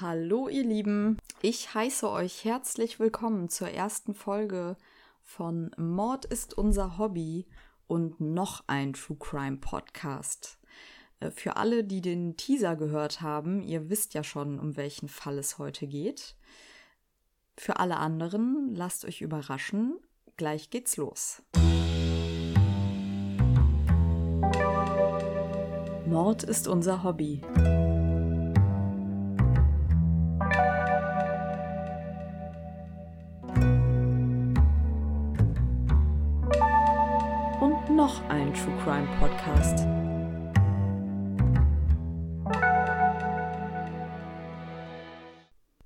Hallo ihr Lieben, ich heiße euch herzlich willkommen zur ersten Folge von Mord ist unser Hobby und noch ein True Crime Podcast. Äh, für alle, die den Teaser gehört haben, ihr wisst ja schon, um welchen Fall es heute geht. Für alle anderen, lasst euch überraschen, gleich geht's los. Mord ist unser Hobby. Noch ein True Crime Podcast.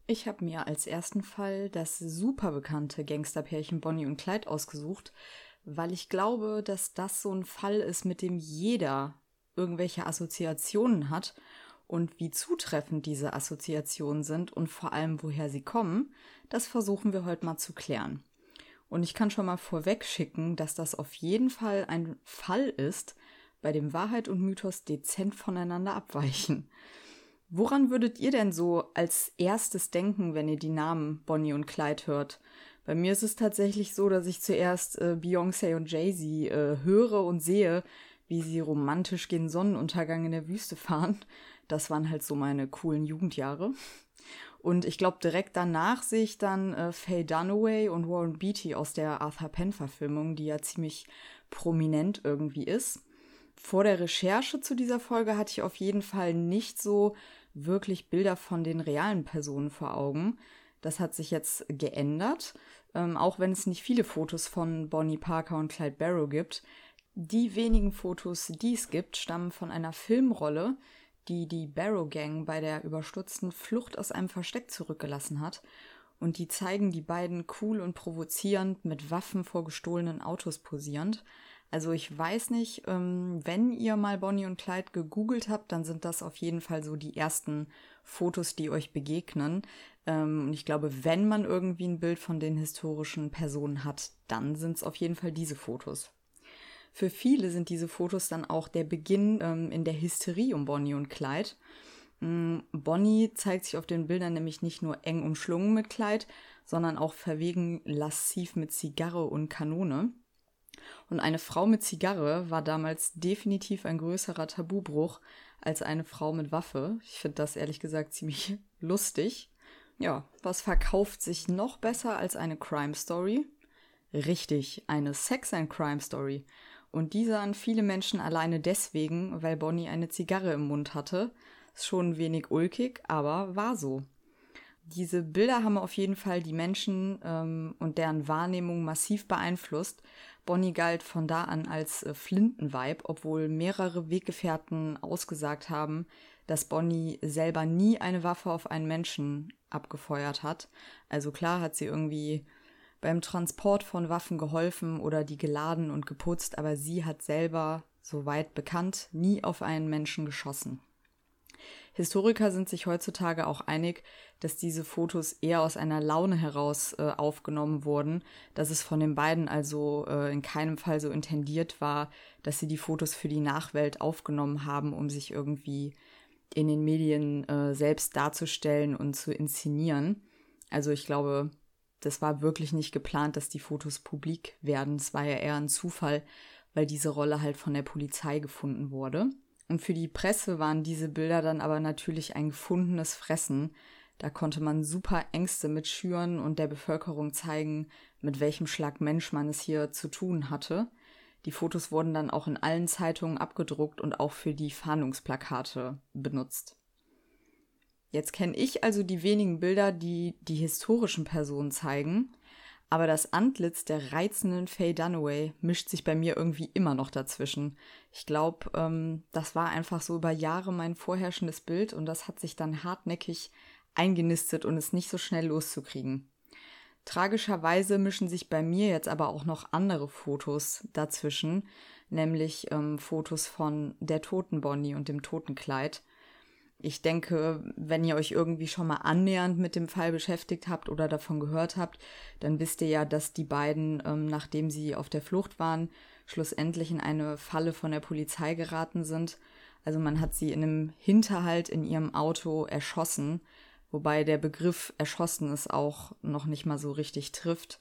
Ich habe mir als ersten Fall das super bekannte Gangsterpärchen Bonnie und Clyde ausgesucht, weil ich glaube, dass das so ein Fall ist, mit dem jeder irgendwelche Assoziationen hat und wie zutreffend diese Assoziationen sind und vor allem woher sie kommen, das versuchen wir heute mal zu klären. Und ich kann schon mal vorweg schicken, dass das auf jeden Fall ein Fall ist, bei dem Wahrheit und Mythos dezent voneinander abweichen. Woran würdet ihr denn so als erstes denken, wenn ihr die Namen Bonnie und Clyde hört? Bei mir ist es tatsächlich so, dass ich zuerst äh, Beyoncé und Jay-Z äh, höre und sehe, wie sie romantisch gen Sonnenuntergang in der Wüste fahren. Das waren halt so meine coolen Jugendjahre. Und ich glaube, direkt danach sehe ich dann äh, Faye Dunaway und Warren Beatty aus der Arthur Penn-Verfilmung, die ja ziemlich prominent irgendwie ist. Vor der Recherche zu dieser Folge hatte ich auf jeden Fall nicht so wirklich Bilder von den realen Personen vor Augen. Das hat sich jetzt geändert, ähm, auch wenn es nicht viele Fotos von Bonnie Parker und Clyde Barrow gibt. Die wenigen Fotos, die es gibt, stammen von einer Filmrolle, die die Barrow Gang bei der überstürzten Flucht aus einem Versteck zurückgelassen hat. Und die zeigen die beiden cool und provozierend mit Waffen vor gestohlenen Autos posierend. Also ich weiß nicht, ähm, wenn ihr mal Bonnie und Clyde gegoogelt habt, dann sind das auf jeden Fall so die ersten Fotos, die euch begegnen. Ähm, und ich glaube, wenn man irgendwie ein Bild von den historischen Personen hat, dann sind es auf jeden Fall diese Fotos. Für viele sind diese Fotos dann auch der Beginn ähm, in der Hysterie um Bonnie und Clyde. Ähm, Bonnie zeigt sich auf den Bildern nämlich nicht nur eng umschlungen mit Clyde, sondern auch verwegen lasziv mit Zigarre und Kanone. Und eine Frau mit Zigarre war damals definitiv ein größerer Tabubruch als eine Frau mit Waffe. Ich finde das ehrlich gesagt ziemlich lustig. Ja, was verkauft sich noch besser als eine Crime Story? Richtig, eine Sex and Crime Story. Und die sahen viele Menschen alleine deswegen, weil Bonnie eine Zigarre im Mund hatte. Ist schon wenig ulkig, aber war so. Diese Bilder haben auf jeden Fall die Menschen ähm, und deren Wahrnehmung massiv beeinflusst. Bonnie galt von da an als äh, Flintenweib, obwohl mehrere Weggefährten ausgesagt haben, dass Bonnie selber nie eine Waffe auf einen Menschen abgefeuert hat. Also klar hat sie irgendwie beim Transport von Waffen geholfen oder die geladen und geputzt, aber sie hat selber, soweit bekannt, nie auf einen Menschen geschossen. Historiker sind sich heutzutage auch einig, dass diese Fotos eher aus einer Laune heraus äh, aufgenommen wurden, dass es von den beiden also äh, in keinem Fall so intendiert war, dass sie die Fotos für die Nachwelt aufgenommen haben, um sich irgendwie in den Medien äh, selbst darzustellen und zu inszenieren. Also ich glaube, das war wirklich nicht geplant, dass die Fotos publik werden. Es war ja eher ein Zufall, weil diese Rolle halt von der Polizei gefunden wurde. Und für die Presse waren diese Bilder dann aber natürlich ein gefundenes Fressen. Da konnte man super Ängste mit schüren und der Bevölkerung zeigen, mit welchem Schlag Mensch man es hier zu tun hatte. Die Fotos wurden dann auch in allen Zeitungen abgedruckt und auch für die Fahndungsplakate benutzt. Jetzt kenne ich also die wenigen Bilder, die die historischen Personen zeigen, aber das Antlitz der reizenden Faye Dunaway mischt sich bei mir irgendwie immer noch dazwischen. Ich glaube, ähm, das war einfach so über Jahre mein vorherrschendes Bild und das hat sich dann hartnäckig eingenistet und ist nicht so schnell loszukriegen. Tragischerweise mischen sich bei mir jetzt aber auch noch andere Fotos dazwischen, nämlich ähm, Fotos von der toten Bonnie und dem toten Kleid. Ich denke, wenn ihr euch irgendwie schon mal annähernd mit dem Fall beschäftigt habt oder davon gehört habt, dann wisst ihr ja, dass die beiden, ähm, nachdem sie auf der Flucht waren, schlussendlich in eine Falle von der Polizei geraten sind. Also man hat sie in einem Hinterhalt in ihrem Auto erschossen, wobei der Begriff erschossen es auch noch nicht mal so richtig trifft,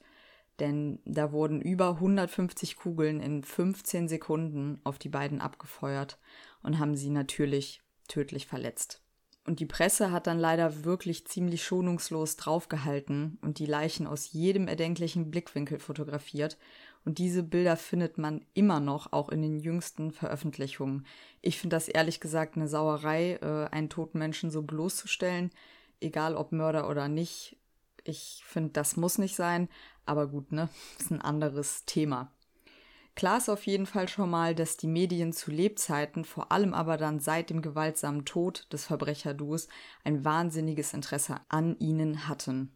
denn da wurden über 150 Kugeln in 15 Sekunden auf die beiden abgefeuert und haben sie natürlich tödlich verletzt. Und die Presse hat dann leider wirklich ziemlich schonungslos draufgehalten und die Leichen aus jedem erdenklichen Blickwinkel fotografiert. Und diese Bilder findet man immer noch, auch in den jüngsten Veröffentlichungen. Ich finde das ehrlich gesagt eine Sauerei, äh, einen toten Menschen so bloßzustellen, egal ob Mörder oder nicht. Ich finde, das muss nicht sein, aber gut, ne? Ist ein anderes Thema. Klar ist auf jeden Fall schon mal, dass die Medien zu Lebzeiten, vor allem aber dann seit dem gewaltsamen Tod des Verbrecherduos, ein wahnsinniges Interesse an ihnen hatten.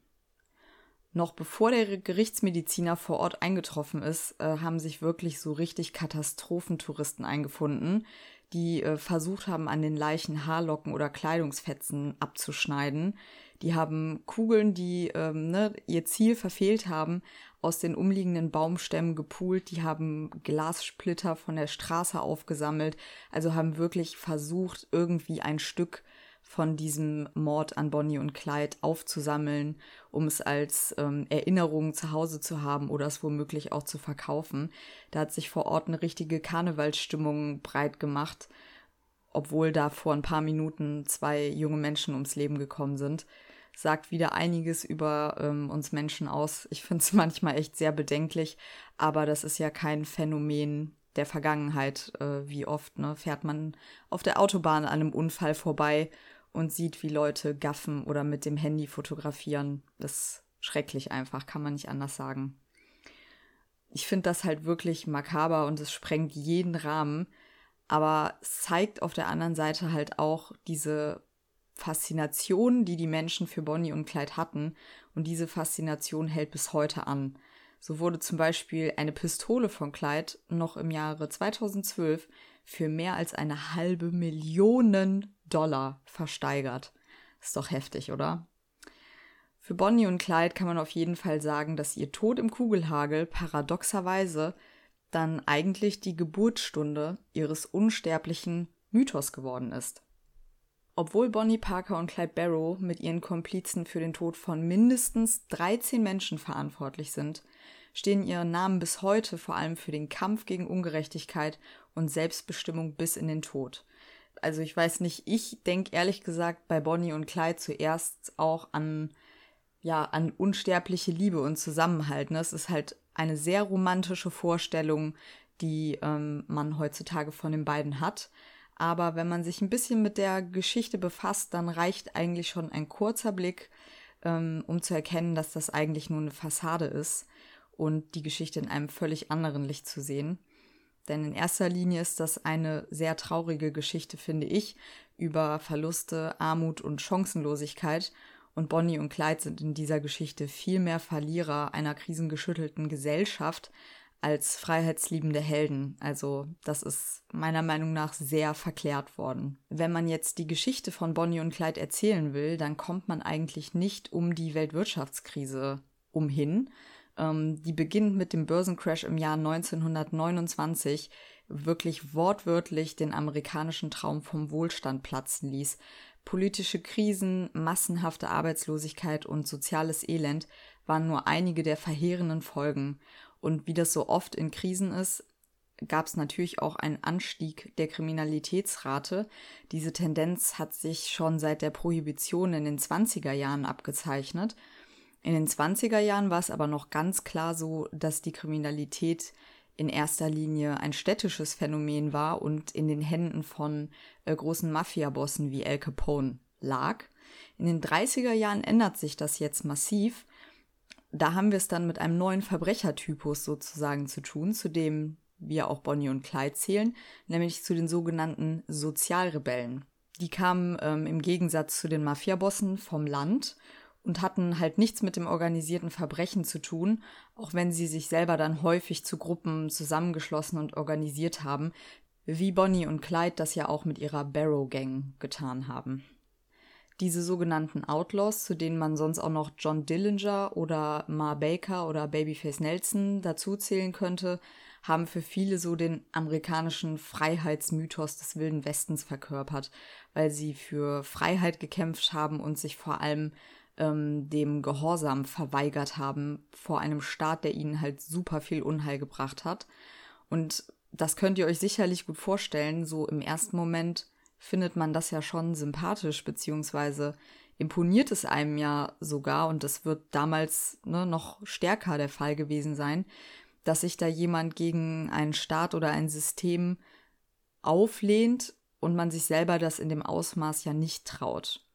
Noch bevor der Gerichtsmediziner vor Ort eingetroffen ist, äh, haben sich wirklich so richtig Katastrophentouristen eingefunden, die äh, versucht haben, an den Leichen Haarlocken oder Kleidungsfetzen abzuschneiden. Die haben Kugeln, die ähm, ne, ihr Ziel verfehlt haben, aus den umliegenden Baumstämmen gepult, die haben Glassplitter von der Straße aufgesammelt, also haben wirklich versucht, irgendwie ein Stück von diesem Mord an Bonnie und Clyde aufzusammeln, um es als ähm, Erinnerung zu Hause zu haben oder es womöglich auch zu verkaufen. Da hat sich vor Ort eine richtige Karnevalsstimmung breit gemacht, obwohl da vor ein paar Minuten zwei junge Menschen ums Leben gekommen sind sagt wieder einiges über ähm, uns Menschen aus. Ich finde es manchmal echt sehr bedenklich, aber das ist ja kein Phänomen der Vergangenheit. Äh, wie oft ne, fährt man auf der Autobahn an einem Unfall vorbei und sieht, wie Leute gaffen oder mit dem Handy fotografieren. Das ist schrecklich einfach, kann man nicht anders sagen. Ich finde das halt wirklich makaber und es sprengt jeden Rahmen, aber es zeigt auf der anderen Seite halt auch diese Faszination, die die Menschen für Bonnie und Clyde hatten, und diese Faszination hält bis heute an. So wurde zum Beispiel eine Pistole von Clyde noch im Jahre 2012 für mehr als eine halbe Million Dollar versteigert. Ist doch heftig, oder? Für Bonnie und Clyde kann man auf jeden Fall sagen, dass ihr Tod im Kugelhagel paradoxerweise dann eigentlich die Geburtsstunde ihres unsterblichen Mythos geworden ist. Obwohl Bonnie Parker und Clyde Barrow mit ihren Komplizen für den Tod von mindestens 13 Menschen verantwortlich sind, stehen ihre Namen bis heute vor allem für den Kampf gegen Ungerechtigkeit und Selbstbestimmung bis in den Tod. Also ich weiß nicht, ich denke ehrlich gesagt bei Bonnie und Clyde zuerst auch an ja, an unsterbliche Liebe und Zusammenhalt. Ne? Es ist halt eine sehr romantische Vorstellung, die ähm, man heutzutage von den beiden hat. Aber wenn man sich ein bisschen mit der Geschichte befasst, dann reicht eigentlich schon ein kurzer Blick, ähm, um zu erkennen, dass das eigentlich nur eine Fassade ist und die Geschichte in einem völlig anderen Licht zu sehen. Denn in erster Linie ist das eine sehr traurige Geschichte, finde ich, über Verluste, Armut und Chancenlosigkeit. Und Bonnie und Clyde sind in dieser Geschichte viel mehr Verlierer einer krisengeschüttelten Gesellschaft als freiheitsliebende Helden. Also das ist meiner Meinung nach sehr verklärt worden. Wenn man jetzt die Geschichte von Bonnie und Clyde erzählen will, dann kommt man eigentlich nicht um die Weltwirtschaftskrise umhin. Ähm, die beginnt mit dem Börsencrash im Jahr 1929 wirklich wortwörtlich den amerikanischen Traum vom Wohlstand platzen ließ. Politische Krisen, massenhafte Arbeitslosigkeit und soziales Elend waren nur einige der verheerenden Folgen. Und wie das so oft in Krisen ist, gab es natürlich auch einen Anstieg der Kriminalitätsrate. Diese Tendenz hat sich schon seit der Prohibition in den 20er Jahren abgezeichnet. In den 20er Jahren war es aber noch ganz klar so, dass die Kriminalität in erster Linie ein städtisches Phänomen war und in den Händen von äh, großen Mafiabossen wie Al Capone lag. In den 30er Jahren ändert sich das jetzt massiv da haben wir es dann mit einem neuen Verbrechertypus sozusagen zu tun, zu dem wir auch Bonnie und Clyde zählen, nämlich zu den sogenannten Sozialrebellen. Die kamen ähm, im Gegensatz zu den Mafiabossen vom Land und hatten halt nichts mit dem organisierten Verbrechen zu tun, auch wenn sie sich selber dann häufig zu Gruppen zusammengeschlossen und organisiert haben, wie Bonnie und Clyde das ja auch mit ihrer Barrow Gang getan haben. Diese sogenannten Outlaws, zu denen man sonst auch noch John Dillinger oder Ma Baker oder Babyface Nelson dazuzählen könnte, haben für viele so den amerikanischen Freiheitsmythos des Wilden Westens verkörpert, weil sie für Freiheit gekämpft haben und sich vor allem ähm, dem Gehorsam verweigert haben vor einem Staat, der ihnen halt super viel Unheil gebracht hat. Und das könnt ihr euch sicherlich gut vorstellen. So im ersten Moment findet man das ja schon sympathisch, beziehungsweise imponiert es einem ja sogar, und das wird damals ne, noch stärker der Fall gewesen sein, dass sich da jemand gegen einen Staat oder ein System auflehnt und man sich selber das in dem Ausmaß ja nicht traut.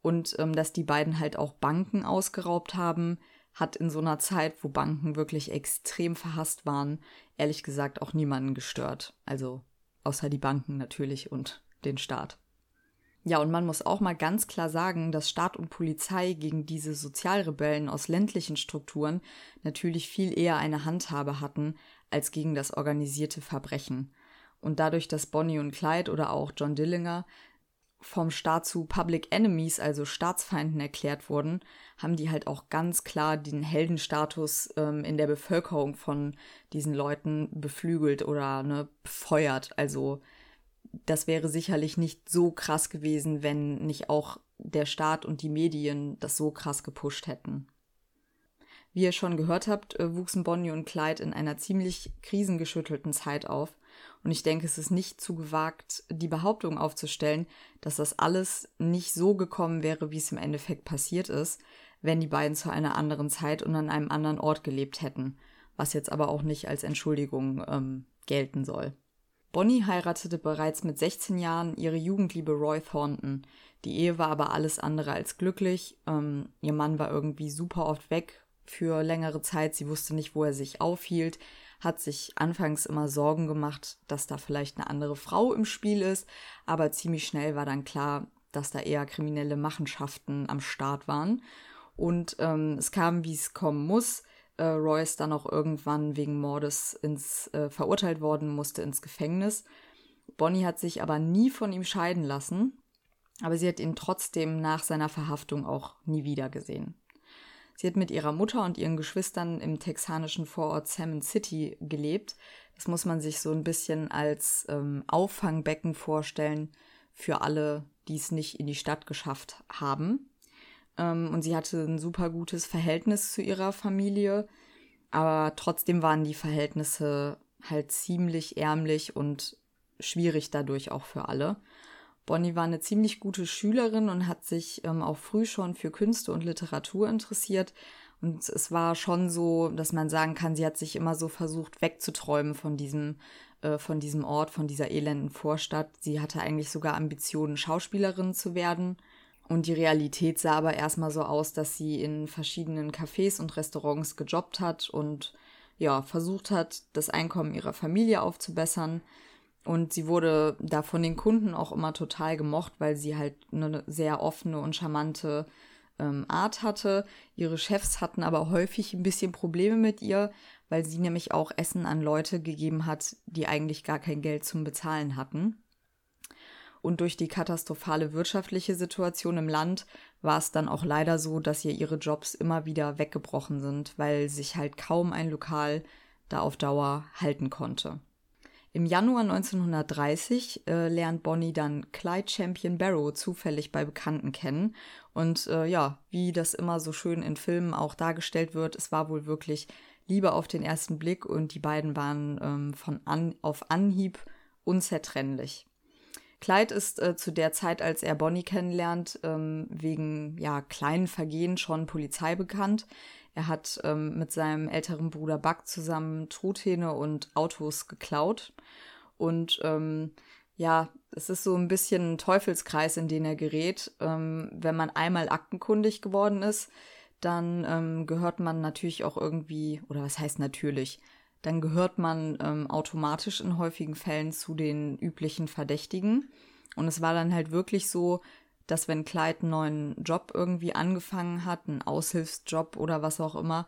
Und ähm, dass die beiden halt auch Banken ausgeraubt haben, hat in so einer Zeit, wo Banken wirklich extrem verhasst waren, ehrlich gesagt auch niemanden gestört. Also außer die Banken natürlich und den Staat. Ja, und man muss auch mal ganz klar sagen, dass Staat und Polizei gegen diese Sozialrebellen aus ländlichen Strukturen natürlich viel eher eine Handhabe hatten als gegen das organisierte Verbrechen. Und dadurch, dass Bonnie und Clyde oder auch John Dillinger vom Staat zu Public Enemies, also Staatsfeinden erklärt wurden, haben die halt auch ganz klar den Heldenstatus ähm, in der Bevölkerung von diesen Leuten beflügelt oder ne, befeuert. Also das wäre sicherlich nicht so krass gewesen, wenn nicht auch der Staat und die Medien das so krass gepusht hätten. Wie ihr schon gehört habt, äh, wuchsen Bonnie und Clyde in einer ziemlich krisengeschüttelten Zeit auf. Und ich denke, es ist nicht zu gewagt, die Behauptung aufzustellen, dass das alles nicht so gekommen wäre, wie es im Endeffekt passiert ist, wenn die beiden zu einer anderen Zeit und an einem anderen Ort gelebt hätten, was jetzt aber auch nicht als Entschuldigung ähm, gelten soll. Bonnie heiratete bereits mit 16 Jahren ihre Jugendliebe Roy Thornton. Die Ehe war aber alles andere als glücklich. Ähm, ihr Mann war irgendwie super oft weg für längere Zeit. Sie wusste nicht, wo er sich aufhielt, hat sich anfangs immer Sorgen gemacht, dass da vielleicht eine andere Frau im Spiel ist, aber ziemlich schnell war dann klar, dass da eher kriminelle Machenschaften am Start waren. Und ähm, es kam, wie es kommen muss äh, Roy dann auch irgendwann wegen Mordes ins, äh, verurteilt worden, musste ins Gefängnis. Bonnie hat sich aber nie von ihm scheiden lassen, aber sie hat ihn trotzdem nach seiner Verhaftung auch nie wieder gesehen. Sie hat mit ihrer Mutter und ihren Geschwistern im texanischen Vorort Salmon City gelebt. Das muss man sich so ein bisschen als ähm, Auffangbecken vorstellen für alle, die es nicht in die Stadt geschafft haben. Ähm, und sie hatte ein super gutes Verhältnis zu ihrer Familie. Aber trotzdem waren die Verhältnisse halt ziemlich ärmlich und schwierig dadurch auch für alle. Bonnie war eine ziemlich gute Schülerin und hat sich ähm, auch früh schon für Künste und Literatur interessiert. Und es war schon so, dass man sagen kann, sie hat sich immer so versucht wegzuträumen von diesem, äh, von diesem Ort, von dieser elenden Vorstadt. Sie hatte eigentlich sogar Ambitionen, Schauspielerin zu werden. Und die Realität sah aber erstmal so aus, dass sie in verschiedenen Cafés und Restaurants gejobbt hat und ja, versucht hat, das Einkommen ihrer Familie aufzubessern. Und sie wurde da von den Kunden auch immer total gemocht, weil sie halt eine sehr offene und charmante ähm, Art hatte. Ihre Chefs hatten aber häufig ein bisschen Probleme mit ihr, weil sie nämlich auch Essen an Leute gegeben hat, die eigentlich gar kein Geld zum Bezahlen hatten. Und durch die katastrophale wirtschaftliche Situation im Land war es dann auch leider so, dass ihr ihre Jobs immer wieder weggebrochen sind, weil sich halt kaum ein Lokal da auf Dauer halten konnte. Im Januar 1930 äh, lernt Bonnie dann Clyde Champion Barrow zufällig bei Bekannten kennen. Und äh, ja, wie das immer so schön in Filmen auch dargestellt wird, es war wohl wirklich Liebe auf den ersten Blick und die beiden waren ähm, von an, auf Anhieb unzertrennlich. Clyde ist äh, zu der Zeit, als er Bonnie kennenlernt, ähm, wegen ja, kleinen Vergehen schon Polizei bekannt. Er hat ähm, mit seinem älteren Bruder Buck zusammen Truthähne und Autos geklaut. Und ähm, ja, es ist so ein bisschen ein Teufelskreis, in den er gerät. Ähm, wenn man einmal aktenkundig geworden ist, dann ähm, gehört man natürlich auch irgendwie, oder was heißt natürlich, dann gehört man ähm, automatisch in häufigen Fällen zu den üblichen Verdächtigen. Und es war dann halt wirklich so, dass wenn Clyde einen neuen Job irgendwie angefangen hat, einen Aushilfsjob oder was auch immer,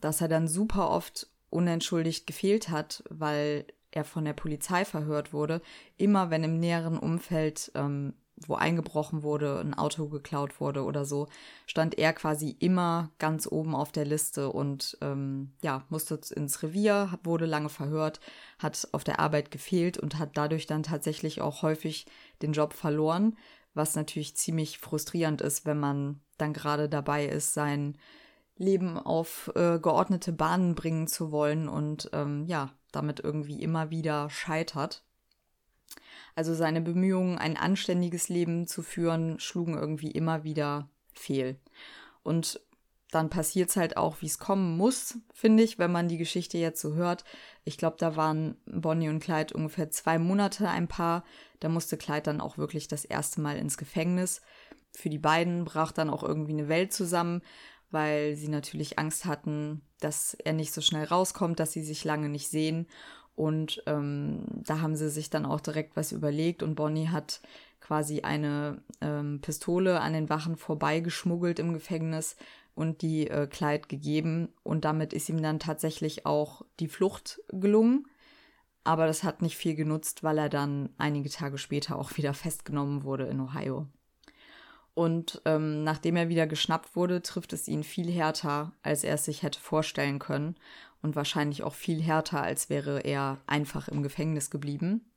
dass er dann super oft unentschuldigt gefehlt hat, weil er von der Polizei verhört wurde, immer wenn im näheren Umfeld ähm, wo eingebrochen wurde, ein Auto geklaut wurde oder so, stand er quasi immer ganz oben auf der Liste und ähm, ja, musste ins Revier, wurde lange verhört, hat auf der Arbeit gefehlt und hat dadurch dann tatsächlich auch häufig den Job verloren, was natürlich ziemlich frustrierend ist, wenn man dann gerade dabei ist, sein Leben auf äh, geordnete Bahnen bringen zu wollen und ähm, ja, damit irgendwie immer wieder scheitert. Also seine Bemühungen, ein anständiges Leben zu führen, schlugen irgendwie immer wieder fehl. Und dann passiert es halt auch, wie es kommen muss, finde ich, wenn man die Geschichte jetzt so hört. Ich glaube, da waren Bonnie und Clyde ungefähr zwei Monate ein Paar. Da musste Clyde dann auch wirklich das erste Mal ins Gefängnis. Für die beiden brach dann auch irgendwie eine Welt zusammen, weil sie natürlich Angst hatten, dass er nicht so schnell rauskommt, dass sie sich lange nicht sehen. Und ähm, da haben sie sich dann auch direkt was überlegt und Bonnie hat quasi eine ähm, Pistole an den Wachen vorbeigeschmuggelt im Gefängnis und die äh, Kleid gegeben. Und damit ist ihm dann tatsächlich auch die Flucht gelungen. Aber das hat nicht viel genutzt, weil er dann einige Tage später auch wieder festgenommen wurde in Ohio. Und ähm, nachdem er wieder geschnappt wurde, trifft es ihn viel härter, als er es sich hätte vorstellen können. Und wahrscheinlich auch viel härter, als wäre er einfach im Gefängnis geblieben.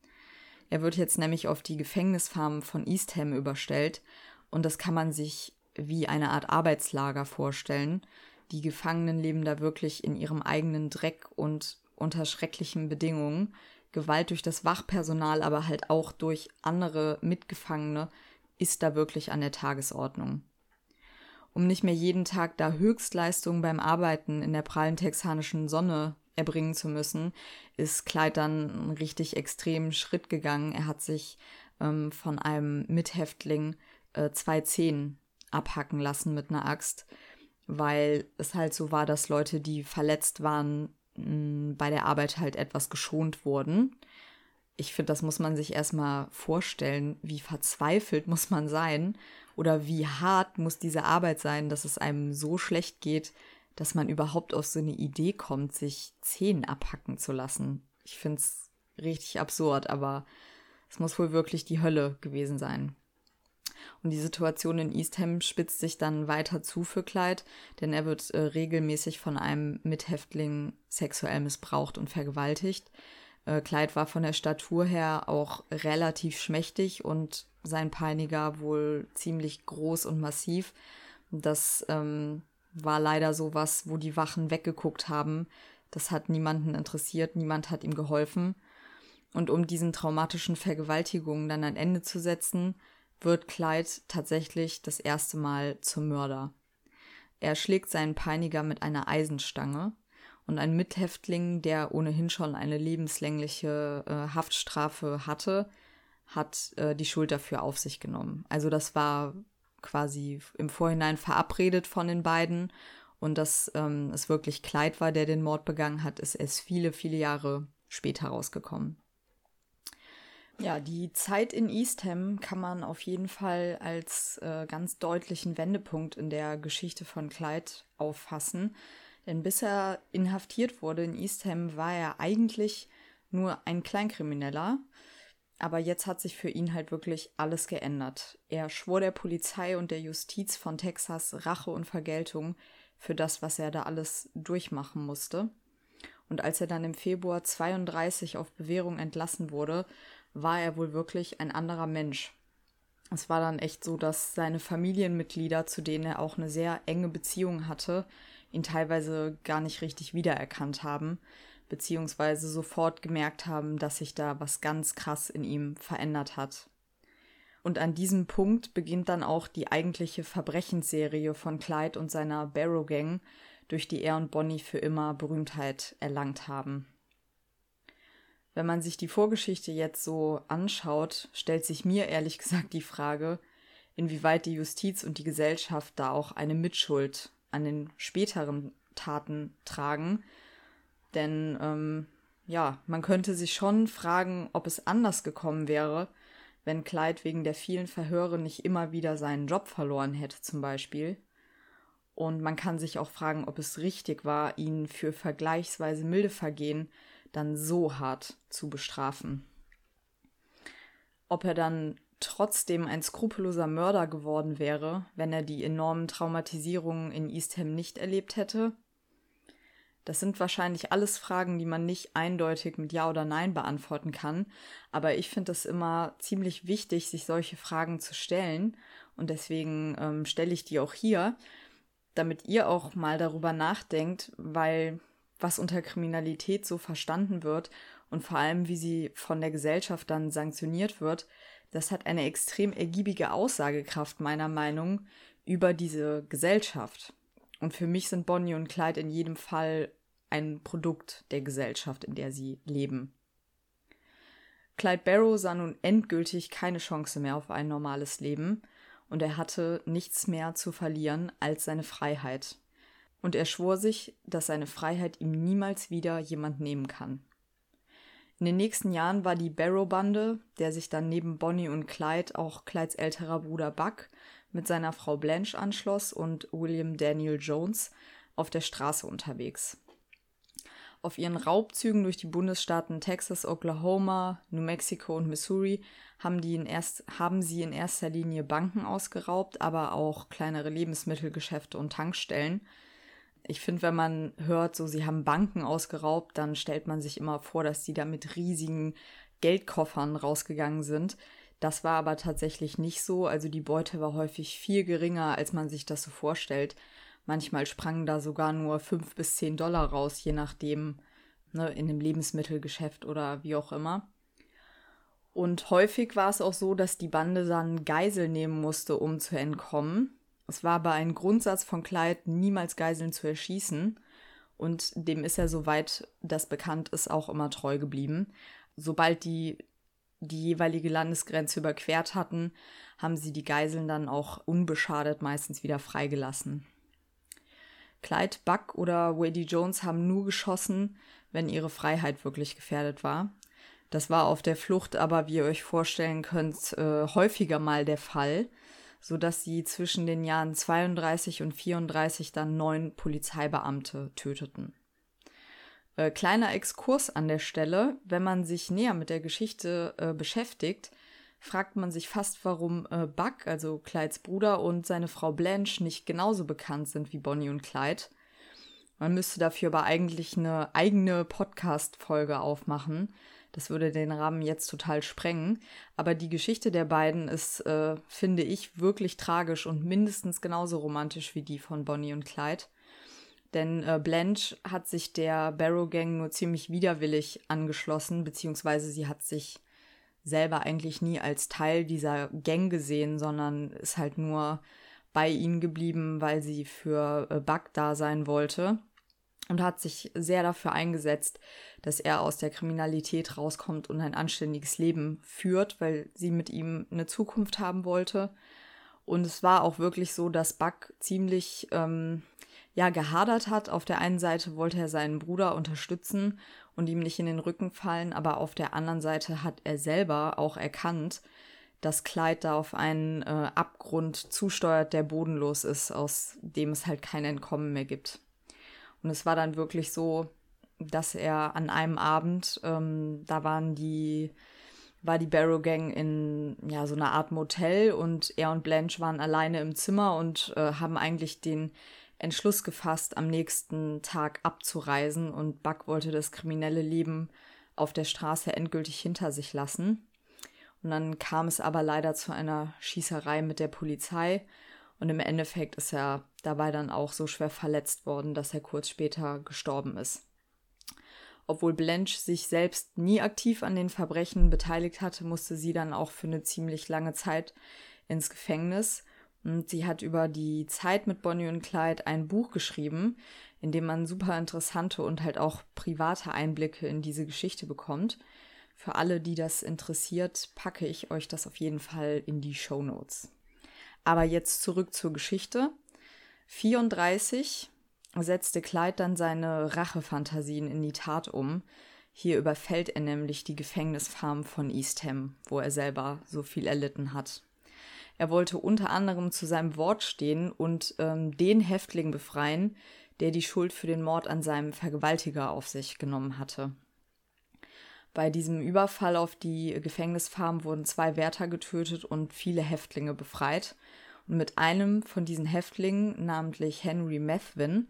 Er wird jetzt nämlich auf die Gefängnisfarm von Eastham überstellt. Und das kann man sich wie eine Art Arbeitslager vorstellen. Die Gefangenen leben da wirklich in ihrem eigenen Dreck und unter schrecklichen Bedingungen. Gewalt durch das Wachpersonal, aber halt auch durch andere Mitgefangene ist da wirklich an der Tagesordnung. Um nicht mehr jeden Tag da Höchstleistungen beim Arbeiten in der prallen texanischen Sonne erbringen zu müssen, ist Clyde dann einen richtig extremen Schritt gegangen. Er hat sich ähm, von einem Mithäftling äh, zwei Zehen abhacken lassen mit einer Axt, weil es halt so war, dass Leute, die verletzt waren, mh, bei der Arbeit halt etwas geschont wurden ich finde, das muss man sich erstmal vorstellen, wie verzweifelt muss man sein oder wie hart muss diese Arbeit sein, dass es einem so schlecht geht, dass man überhaupt auf so eine Idee kommt, sich Zehen abhacken zu lassen. Ich finde es richtig absurd, aber es muss wohl wirklich die Hölle gewesen sein. Und die Situation in Eastham spitzt sich dann weiter zu für Clyde, denn er wird äh, regelmäßig von einem Mithäftling sexuell missbraucht und vergewaltigt. Äh, Clyde war von der Statur her auch relativ schmächtig und sein Peiniger wohl ziemlich groß und massiv. Das ähm, war leider so was, wo die Wachen weggeguckt haben. Das hat niemanden interessiert, niemand hat ihm geholfen. Und um diesen traumatischen Vergewaltigungen dann ein Ende zu setzen, wird Clyde tatsächlich das erste Mal zum Mörder. Er schlägt seinen Peiniger mit einer Eisenstange und ein Mithäftling, der ohnehin schon eine lebenslängliche äh, Haftstrafe hatte, hat äh, die Schuld dafür auf sich genommen. Also das war quasi im Vorhinein verabredet von den beiden und dass ähm, es wirklich Kleid war, der den Mord begangen hat, ist erst viele, viele Jahre später rausgekommen. Ja, die Zeit in Eastham kann man auf jeden Fall als äh, ganz deutlichen Wendepunkt in der Geschichte von Clyde auffassen. Denn bis er inhaftiert wurde in Eastham, war er eigentlich nur ein Kleinkrimineller. Aber jetzt hat sich für ihn halt wirklich alles geändert. Er schwor der Polizei und der Justiz von Texas Rache und Vergeltung für das, was er da alles durchmachen musste. Und als er dann im Februar 32 auf Bewährung entlassen wurde, war er wohl wirklich ein anderer Mensch. Es war dann echt so, dass seine Familienmitglieder, zu denen er auch eine sehr enge Beziehung hatte, ihn teilweise gar nicht richtig wiedererkannt haben, beziehungsweise sofort gemerkt haben, dass sich da was ganz krass in ihm verändert hat. Und an diesem Punkt beginnt dann auch die eigentliche Verbrechensserie von Clyde und seiner Barrow Gang, durch die er und Bonnie für immer Berühmtheit erlangt haben. Wenn man sich die Vorgeschichte jetzt so anschaut, stellt sich mir ehrlich gesagt die Frage, inwieweit die Justiz und die Gesellschaft da auch eine Mitschuld an den späteren Taten tragen. Denn ähm, ja, man könnte sich schon fragen, ob es anders gekommen wäre, wenn Clyde wegen der vielen Verhöre nicht immer wieder seinen Job verloren hätte, zum Beispiel. Und man kann sich auch fragen, ob es richtig war, ihn für vergleichsweise milde Vergehen dann so hart zu bestrafen. Ob er dann trotzdem ein skrupelloser Mörder geworden wäre, wenn er die enormen Traumatisierungen in Eastham nicht erlebt hätte? Das sind wahrscheinlich alles Fragen, die man nicht eindeutig mit Ja oder Nein beantworten kann, aber ich finde es immer ziemlich wichtig, sich solche Fragen zu stellen und deswegen ähm, stelle ich die auch hier, damit ihr auch mal darüber nachdenkt, weil was unter Kriminalität so verstanden wird und vor allem, wie sie von der Gesellschaft dann sanktioniert wird, das hat eine extrem ergiebige Aussagekraft meiner Meinung über diese Gesellschaft. Und für mich sind Bonnie und Clyde in jedem Fall ein Produkt der Gesellschaft, in der sie leben. Clyde Barrow sah nun endgültig keine Chance mehr auf ein normales Leben und er hatte nichts mehr zu verlieren als seine Freiheit. Und er schwor sich, dass seine Freiheit ihm niemals wieder jemand nehmen kann. In den nächsten Jahren war die Barrow-Bande, der sich dann neben Bonnie und Clyde auch Clydes älterer Bruder Buck mit seiner Frau Blanche anschloss und William Daniel Jones auf der Straße unterwegs. Auf ihren Raubzügen durch die Bundesstaaten Texas, Oklahoma, New Mexico und Missouri haben, die in erst, haben sie in erster Linie Banken ausgeraubt, aber auch kleinere Lebensmittelgeschäfte und Tankstellen. Ich finde, wenn man hört, so sie haben Banken ausgeraubt, dann stellt man sich immer vor, dass die da mit riesigen Geldkoffern rausgegangen sind. Das war aber tatsächlich nicht so. Also die Beute war häufig viel geringer, als man sich das so vorstellt. Manchmal sprangen da sogar nur fünf bis zehn Dollar raus, je nachdem, ne, in dem Lebensmittelgeschäft oder wie auch immer. Und häufig war es auch so, dass die Bande dann Geisel nehmen musste, um zu entkommen. Es war aber ein Grundsatz von Clyde, niemals Geiseln zu erschießen. Und dem ist er, soweit das bekannt ist, auch immer treu geblieben. Sobald die die jeweilige Landesgrenze überquert hatten, haben sie die Geiseln dann auch unbeschadet meistens wieder freigelassen. Clyde Buck oder Wady Jones haben nur geschossen, wenn ihre Freiheit wirklich gefährdet war. Das war auf der Flucht aber, wie ihr euch vorstellen könnt, äh, häufiger mal der Fall, sodass sie zwischen den Jahren 32 und 34 dann neun Polizeibeamte töteten. Äh, kleiner Exkurs an der Stelle, wenn man sich näher mit der Geschichte äh, beschäftigt, fragt man sich fast, warum äh, Buck, also Clydes Bruder, und seine Frau Blanche nicht genauso bekannt sind wie Bonnie und Clyde. Man müsste dafür aber eigentlich eine eigene Podcast-Folge aufmachen. Das würde den Rahmen jetzt total sprengen. Aber die Geschichte der beiden ist, äh, finde ich, wirklich tragisch und mindestens genauso romantisch wie die von Bonnie und Clyde. Denn äh, Blanche hat sich der Barrow Gang nur ziemlich widerwillig angeschlossen, beziehungsweise sie hat sich selber eigentlich nie als Teil dieser Gang gesehen, sondern ist halt nur bei ihnen geblieben, weil sie für äh, Buck da sein wollte und hat sich sehr dafür eingesetzt, dass er aus der Kriminalität rauskommt und ein anständiges Leben führt, weil sie mit ihm eine Zukunft haben wollte. Und es war auch wirklich so, dass Buck ziemlich ähm, ja gehadert hat. Auf der einen Seite wollte er seinen Bruder unterstützen und ihm nicht in den Rücken fallen, aber auf der anderen Seite hat er selber auch erkannt, dass Clyde da auf einen äh, Abgrund zusteuert, der bodenlos ist, aus dem es halt kein Entkommen mehr gibt. Und es war dann wirklich so, dass er an einem Abend, ähm, da waren die, war die Barrow Gang in ja so einer Art Motel und er und Blanche waren alleine im Zimmer und äh, haben eigentlich den Entschluss gefasst, am nächsten Tag abzureisen und Buck wollte das kriminelle Leben auf der Straße endgültig hinter sich lassen. Und dann kam es aber leider zu einer Schießerei mit der Polizei und im Endeffekt ist er dabei dann auch so schwer verletzt worden, dass er kurz später gestorben ist. Obwohl Blanche sich selbst nie aktiv an den Verbrechen beteiligt hatte, musste sie dann auch für eine ziemlich lange Zeit ins Gefängnis und sie hat über die Zeit mit Bonnie und Clyde ein Buch geschrieben, in dem man super interessante und halt auch private Einblicke in diese Geschichte bekommt. Für alle, die das interessiert, packe ich euch das auf jeden Fall in die Show Notes. Aber jetzt zurück zur Geschichte. 34 setzte Clyde dann seine Rachefantasien in die Tat um. Hier überfällt er nämlich die Gefängnisfarm von Eastham, wo er selber so viel erlitten hat. Er wollte unter anderem zu seinem Wort stehen und ähm, den Häftling befreien, der die Schuld für den Mord an seinem Vergewaltiger auf sich genommen hatte. Bei diesem Überfall auf die Gefängnisfarm wurden zwei Wärter getötet und viele Häftlinge befreit. Und mit einem von diesen Häftlingen, namentlich Henry Methvin,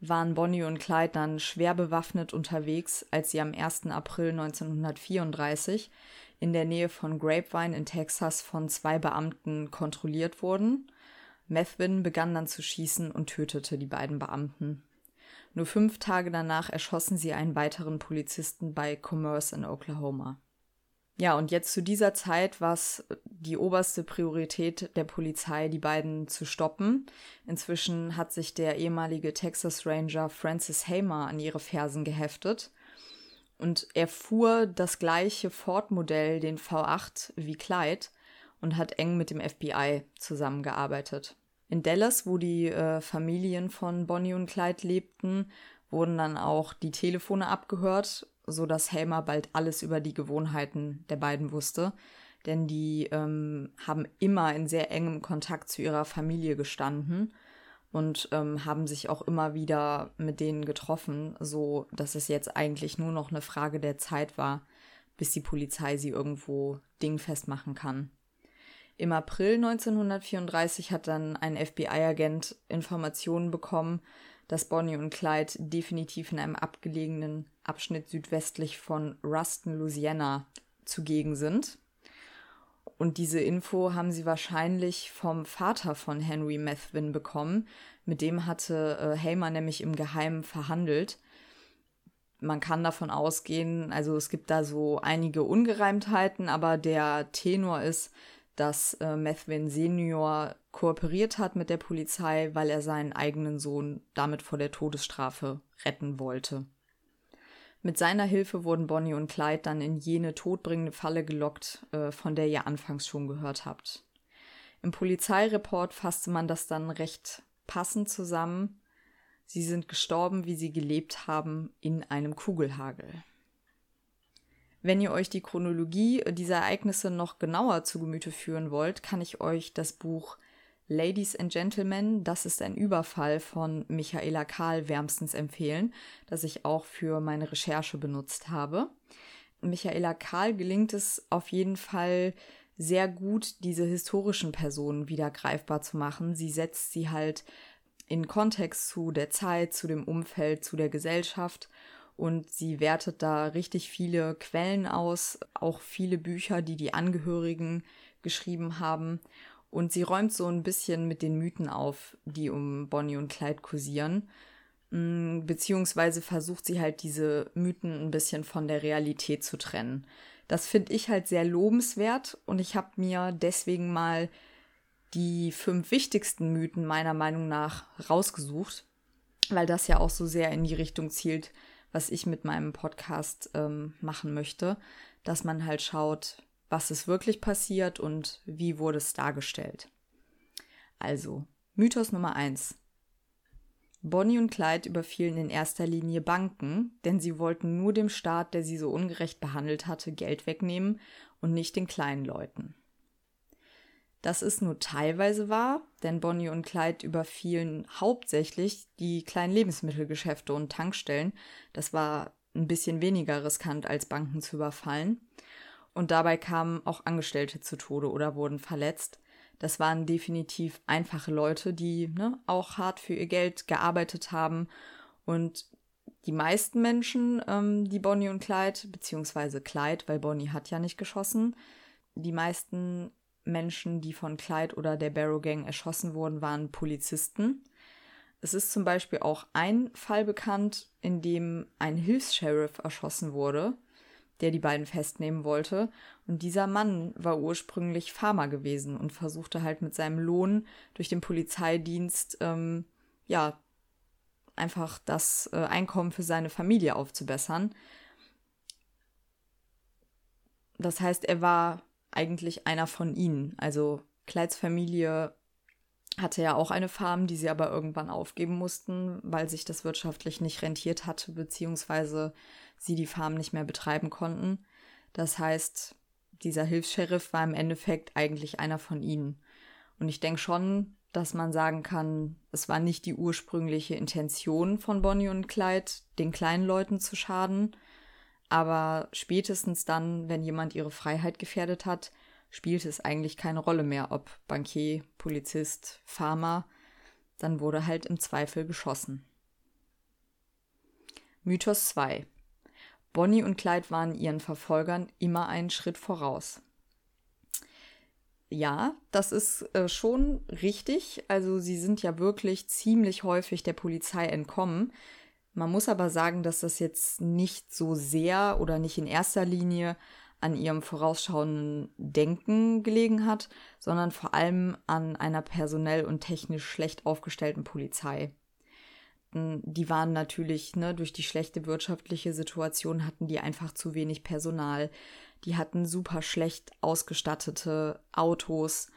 waren Bonnie und Clyde dann schwer bewaffnet unterwegs, als sie am 1. April 1934 in der Nähe von Grapevine in Texas von zwei Beamten kontrolliert wurden. Methvin begann dann zu schießen und tötete die beiden Beamten. Nur fünf Tage danach erschossen sie einen weiteren Polizisten bei Commerce in Oklahoma. Ja, und jetzt zu dieser Zeit war es die oberste Priorität der Polizei, die beiden zu stoppen. Inzwischen hat sich der ehemalige Texas Ranger Francis Hamer an ihre Fersen geheftet. Und er fuhr das gleiche Ford-Modell, den V8, wie Clyde und hat eng mit dem FBI zusammengearbeitet. In Dallas, wo die äh, Familien von Bonnie und Clyde lebten, wurden dann auch die Telefone abgehört so dass Helmer bald alles über die Gewohnheiten der beiden wusste, denn die ähm, haben immer in sehr engem Kontakt zu ihrer Familie gestanden und ähm, haben sich auch immer wieder mit denen getroffen, so dass es jetzt eigentlich nur noch eine Frage der Zeit war, bis die Polizei sie irgendwo dingfest machen kann. Im April 1934 hat dann ein FBI-Agent Informationen bekommen, dass Bonnie und Clyde definitiv in einem abgelegenen Abschnitt südwestlich von Ruston, Louisiana zugegen sind. Und diese Info haben sie wahrscheinlich vom Vater von Henry Methvin bekommen. Mit dem hatte äh, Hamer nämlich im Geheimen verhandelt. Man kann davon ausgehen, also es gibt da so einige Ungereimtheiten, aber der Tenor ist, dass äh, Methvin Senior kooperiert hat mit der Polizei, weil er seinen eigenen Sohn damit vor der Todesstrafe retten wollte. Mit seiner Hilfe wurden Bonnie und Clyde dann in jene todbringende Falle gelockt, äh, von der ihr anfangs schon gehört habt. Im Polizeireport fasste man das dann recht passend zusammen. Sie sind gestorben, wie sie gelebt haben, in einem Kugelhagel. Wenn ihr euch die Chronologie dieser Ereignisse noch genauer zu Gemüte führen wollt, kann ich euch das Buch Ladies and Gentlemen, das ist ein Überfall von Michaela Kahl wärmstens empfehlen, das ich auch für meine Recherche benutzt habe. Michaela Kahl gelingt es auf jeden Fall sehr gut, diese historischen Personen wieder greifbar zu machen. Sie setzt sie halt in Kontext zu der Zeit, zu dem Umfeld, zu der Gesellschaft und sie wertet da richtig viele Quellen aus, auch viele Bücher, die die Angehörigen geschrieben haben und sie räumt so ein bisschen mit den Mythen auf, die um Bonnie und Clyde kursieren. Mm, beziehungsweise versucht sie halt diese Mythen ein bisschen von der Realität zu trennen. Das finde ich halt sehr lobenswert und ich habe mir deswegen mal die fünf wichtigsten Mythen meiner Meinung nach rausgesucht, weil das ja auch so sehr in die Richtung zielt, was ich mit meinem Podcast ähm, machen möchte, dass man halt schaut, was ist wirklich passiert und wie wurde es dargestellt. Also, Mythos Nummer 1. Bonnie und Clyde überfielen in erster Linie Banken, denn sie wollten nur dem Staat, der sie so ungerecht behandelt hatte, Geld wegnehmen und nicht den kleinen Leuten. Das ist nur teilweise wahr, denn Bonnie und Clyde überfielen hauptsächlich die kleinen Lebensmittelgeschäfte und Tankstellen. Das war ein bisschen weniger riskant als Banken zu überfallen. Und dabei kamen auch Angestellte zu Tode oder wurden verletzt. Das waren definitiv einfache Leute, die ne, auch hart für ihr Geld gearbeitet haben. Und die meisten Menschen, ähm, die Bonnie und Clyde, beziehungsweise Clyde, weil Bonnie hat ja nicht geschossen, die meisten Menschen, die von Clyde oder der Barrow Gang erschossen wurden, waren Polizisten. Es ist zum Beispiel auch ein Fall bekannt, in dem ein Hilfs-Sheriff erschossen wurde der die beiden festnehmen wollte. Und dieser Mann war ursprünglich Farmer gewesen und versuchte halt mit seinem Lohn durch den Polizeidienst, ähm, ja, einfach das äh, Einkommen für seine Familie aufzubessern. Das heißt, er war eigentlich einer von ihnen. Also Clydes Familie hatte ja auch eine Farm, die sie aber irgendwann aufgeben mussten, weil sich das wirtschaftlich nicht rentiert hatte, beziehungsweise sie die Farm nicht mehr betreiben konnten. Das heißt, dieser Hilfs-Sheriff war im Endeffekt eigentlich einer von ihnen. Und ich denke schon, dass man sagen kann, es war nicht die ursprüngliche Intention von Bonnie und Clyde, den kleinen Leuten zu schaden, aber spätestens dann, wenn jemand ihre Freiheit gefährdet hat, spielte es eigentlich keine Rolle mehr, ob Bankier, Polizist, Farmer, dann wurde halt im Zweifel geschossen. Mythos 2. Bonnie und Clyde waren ihren Verfolgern immer einen Schritt voraus. Ja, das ist äh, schon richtig. Also sie sind ja wirklich ziemlich häufig der Polizei entkommen. Man muss aber sagen, dass das jetzt nicht so sehr oder nicht in erster Linie an ihrem vorausschauenden Denken gelegen hat, sondern vor allem an einer personell und technisch schlecht aufgestellten Polizei. Die waren natürlich, ne, durch die schlechte wirtschaftliche Situation hatten die einfach zu wenig Personal. Die hatten super schlecht ausgestattete Autos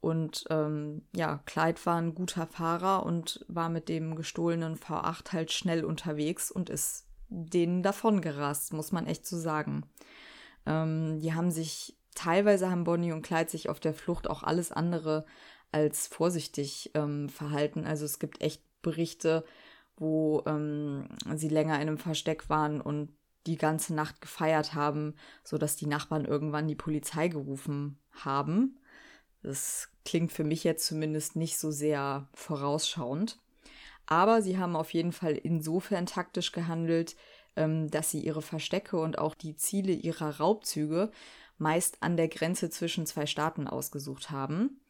und ähm, ja, Clyde war ein guter Fahrer und war mit dem gestohlenen V8 halt schnell unterwegs und ist denen davongerast, muss man echt so sagen. Ähm, die haben sich, teilweise haben Bonnie und Clyde sich auf der Flucht auch alles andere als vorsichtig ähm, verhalten. Also es gibt echt Berichte, wo ähm, sie länger in einem Versteck waren und die ganze Nacht gefeiert haben, sodass die Nachbarn irgendwann die Polizei gerufen haben. Das klingt für mich jetzt zumindest nicht so sehr vorausschauend. Aber sie haben auf jeden Fall insofern taktisch gehandelt, ähm, dass sie ihre Verstecke und auch die Ziele ihrer Raubzüge meist an der Grenze zwischen zwei Staaten ausgesucht haben,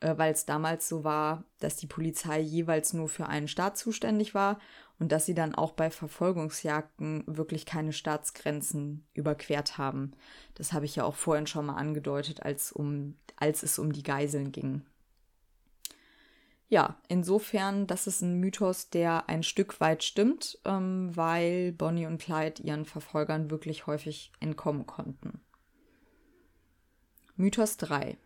äh, weil es damals so war, dass die Polizei jeweils nur für einen Staat zuständig war und dass sie dann auch bei Verfolgungsjagden wirklich keine Staatsgrenzen überquert haben. Das habe ich ja auch vorhin schon mal angedeutet, als, um, als es um die Geiseln ging. Ja, insofern, das ist ein Mythos, der ein Stück weit stimmt, ähm, weil Bonnie und Clyde ihren Verfolgern wirklich häufig entkommen konnten. Mythos 3.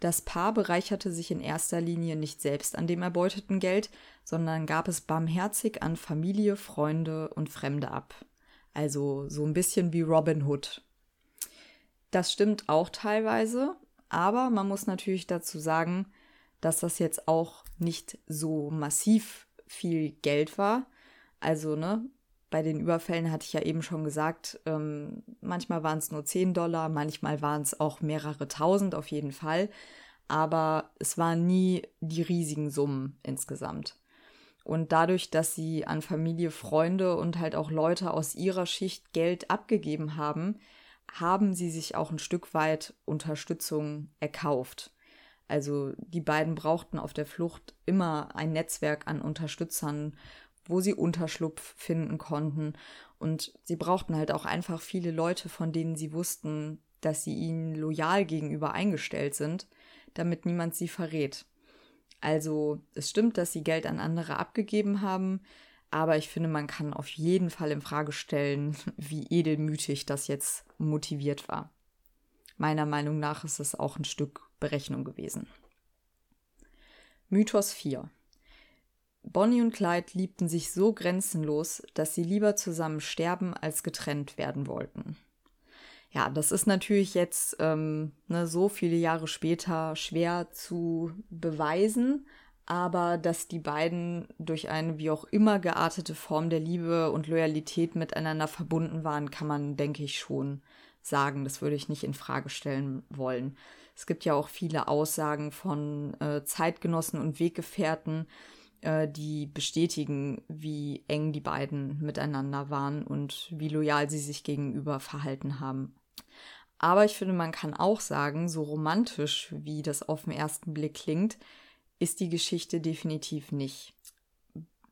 Das Paar bereicherte sich in erster Linie nicht selbst an dem erbeuteten Geld, sondern gab es barmherzig an Familie, Freunde und Fremde ab. Also so ein bisschen wie Robin Hood. Das stimmt auch teilweise, aber man muss natürlich dazu sagen, dass das jetzt auch nicht so massiv viel Geld war. Also, ne, bei den Überfällen hatte ich ja eben schon gesagt, ähm, manchmal waren es nur 10 Dollar, manchmal waren es auch mehrere tausend auf jeden Fall. Aber es waren nie die riesigen Summen insgesamt. Und dadurch, dass sie an Familie, Freunde und halt auch Leute aus ihrer Schicht Geld abgegeben haben, haben sie sich auch ein Stück weit Unterstützung erkauft. Also die beiden brauchten auf der Flucht immer ein Netzwerk an Unterstützern, wo sie Unterschlupf finden konnten. Und sie brauchten halt auch einfach viele Leute, von denen sie wussten, dass sie ihnen loyal gegenüber eingestellt sind, damit niemand sie verrät. Also es stimmt, dass sie Geld an andere abgegeben haben, aber ich finde, man kann auf jeden Fall in Frage stellen, wie edelmütig das jetzt motiviert war. Meiner Meinung nach ist es auch ein Stück Berechnung gewesen. Mythos 4. Bonnie und Clyde liebten sich so grenzenlos, dass sie lieber zusammen sterben als getrennt werden wollten. Ja, das ist natürlich jetzt ähm, ne, so viele Jahre später schwer zu beweisen, aber dass die beiden durch eine wie auch immer geartete Form der Liebe und Loyalität miteinander verbunden waren, kann man, denke ich, schon sagen. Das würde ich nicht in Frage stellen wollen. Es gibt ja auch viele Aussagen von äh, Zeitgenossen und Weggefährten, äh, die bestätigen, wie eng die beiden miteinander waren und wie loyal sie sich gegenüber verhalten haben. Aber ich finde, man kann auch sagen, so romantisch wie das auf den ersten Blick klingt, ist die Geschichte definitiv nicht.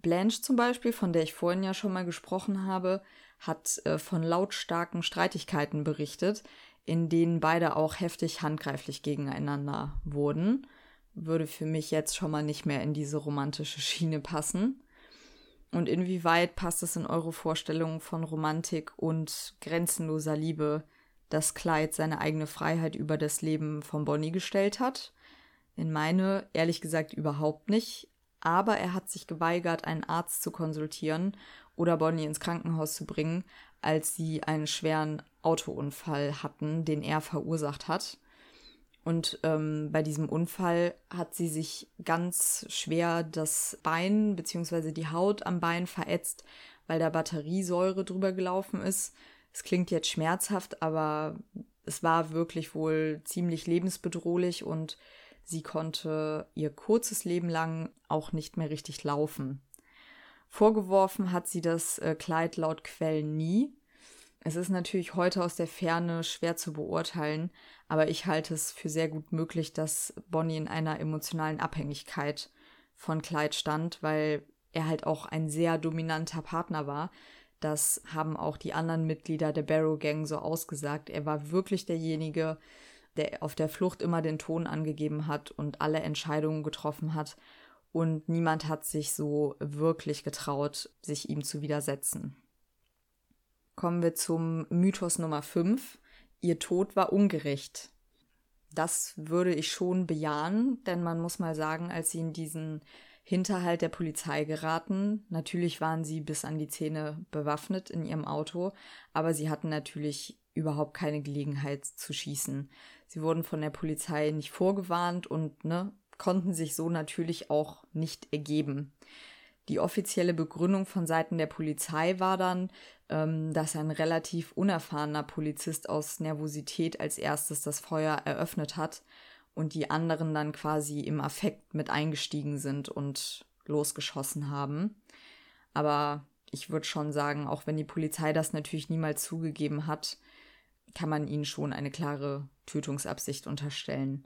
Blanche zum Beispiel, von der ich vorhin ja schon mal gesprochen habe, hat äh, von lautstarken Streitigkeiten berichtet, in denen beide auch heftig handgreiflich gegeneinander wurden, würde für mich jetzt schon mal nicht mehr in diese romantische Schiene passen. Und inwieweit passt es in eure Vorstellung von Romantik und grenzenloser Liebe, dass Clyde seine eigene Freiheit über das Leben von Bonnie gestellt hat? In meine, ehrlich gesagt, überhaupt nicht. Aber er hat sich geweigert, einen Arzt zu konsultieren oder Bonnie ins Krankenhaus zu bringen, als sie einen schweren Autounfall hatten, den er verursacht hat. Und ähm, bei diesem Unfall hat sie sich ganz schwer das Bein bzw. die Haut am Bein verätzt, weil da Batteriesäure drüber gelaufen ist. Es klingt jetzt schmerzhaft, aber es war wirklich wohl ziemlich lebensbedrohlich und sie konnte ihr kurzes Leben lang auch nicht mehr richtig laufen. Vorgeworfen hat sie das äh, Kleid laut Quellen nie. Es ist natürlich heute aus der Ferne schwer zu beurteilen, aber ich halte es für sehr gut möglich, dass Bonnie in einer emotionalen Abhängigkeit von Clyde stand, weil er halt auch ein sehr dominanter Partner war. Das haben auch die anderen Mitglieder der Barrow Gang so ausgesagt. Er war wirklich derjenige, der auf der Flucht immer den Ton angegeben hat und alle Entscheidungen getroffen hat. Und niemand hat sich so wirklich getraut, sich ihm zu widersetzen. Kommen wir zum Mythos Nummer 5. Ihr Tod war ungerecht. Das würde ich schon bejahen, denn man muss mal sagen, als sie in diesen Hinterhalt der Polizei geraten. Natürlich waren sie bis an die Zähne bewaffnet in ihrem Auto, aber sie hatten natürlich überhaupt keine Gelegenheit zu schießen. Sie wurden von der Polizei nicht vorgewarnt und ne, konnten sich so natürlich auch nicht ergeben. Die offizielle Begründung von Seiten der Polizei war dann, ähm, dass ein relativ unerfahrener Polizist aus Nervosität als erstes das Feuer eröffnet hat und die anderen dann quasi im Affekt mit eingestiegen sind und losgeschossen haben. Aber ich würde schon sagen, auch wenn die Polizei das natürlich niemals zugegeben hat, kann man ihnen schon eine klare Tötungsabsicht unterstellen.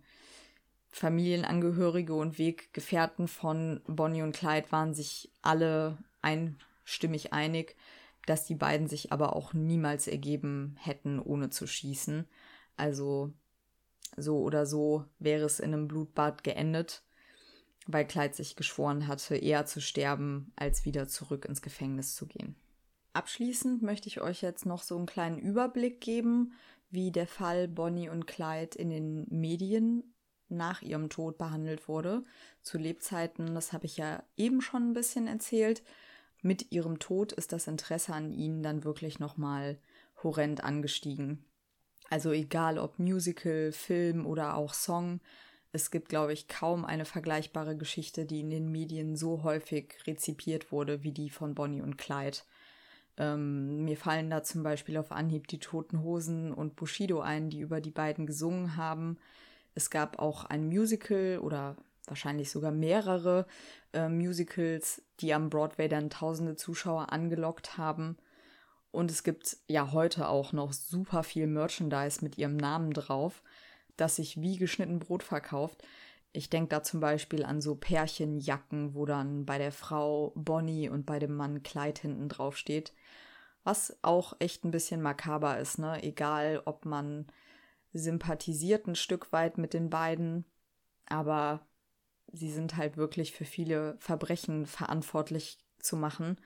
Familienangehörige und Weggefährten von Bonnie und Clyde waren sich alle einstimmig einig, dass die beiden sich aber auch niemals ergeben hätten, ohne zu schießen. Also so oder so wäre es in einem Blutbad geendet, weil Clyde sich geschworen hatte, eher zu sterben, als wieder zurück ins Gefängnis zu gehen. Abschließend möchte ich euch jetzt noch so einen kleinen Überblick geben, wie der Fall Bonnie und Clyde in den Medien nach ihrem Tod behandelt wurde. Zu Lebzeiten, das habe ich ja eben schon ein bisschen erzählt. Mit ihrem Tod ist das Interesse an ihnen dann wirklich nochmal horrend angestiegen. Also egal ob Musical, Film oder auch Song, es gibt, glaube ich, kaum eine vergleichbare Geschichte, die in den Medien so häufig rezipiert wurde wie die von Bonnie und Clyde. Ähm, mir fallen da zum Beispiel auf Anhieb die Toten Hosen und Bushido ein, die über die beiden gesungen haben. Es gab auch ein Musical oder wahrscheinlich sogar mehrere äh, Musicals, die am Broadway dann tausende Zuschauer angelockt haben. Und es gibt ja heute auch noch super viel Merchandise mit ihrem Namen drauf, das sich wie geschnitten Brot verkauft. Ich denke da zum Beispiel an so Pärchenjacken, wo dann bei der Frau Bonnie und bei dem Mann Kleid hinten drauf steht. Was auch echt ein bisschen makaber ist, ne? Egal, ob man sympathisiert ein Stück weit mit den beiden, aber sie sind halt wirklich für viele Verbrechen verantwortlich zu machen.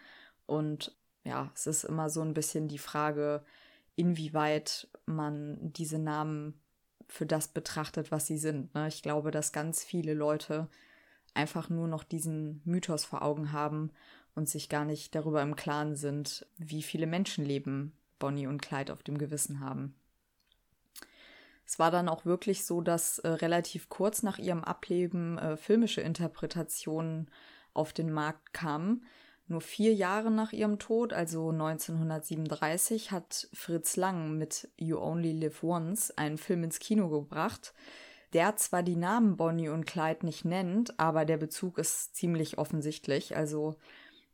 Und ja, es ist immer so ein bisschen die Frage, inwieweit man diese Namen für das betrachtet, was sie sind. Ne? Ich glaube, dass ganz viele Leute einfach nur noch diesen Mythos vor Augen haben und sich gar nicht darüber im Klaren sind, wie viele Menschenleben Bonnie und Clyde auf dem Gewissen haben. Es war dann auch wirklich so, dass äh, relativ kurz nach ihrem Ableben äh, filmische Interpretationen auf den Markt kamen, nur vier Jahre nach ihrem Tod, also 1937, hat Fritz Lang mit You Only Live Once einen Film ins Kino gebracht, der zwar die Namen Bonnie und Clyde nicht nennt, aber der Bezug ist ziemlich offensichtlich. Also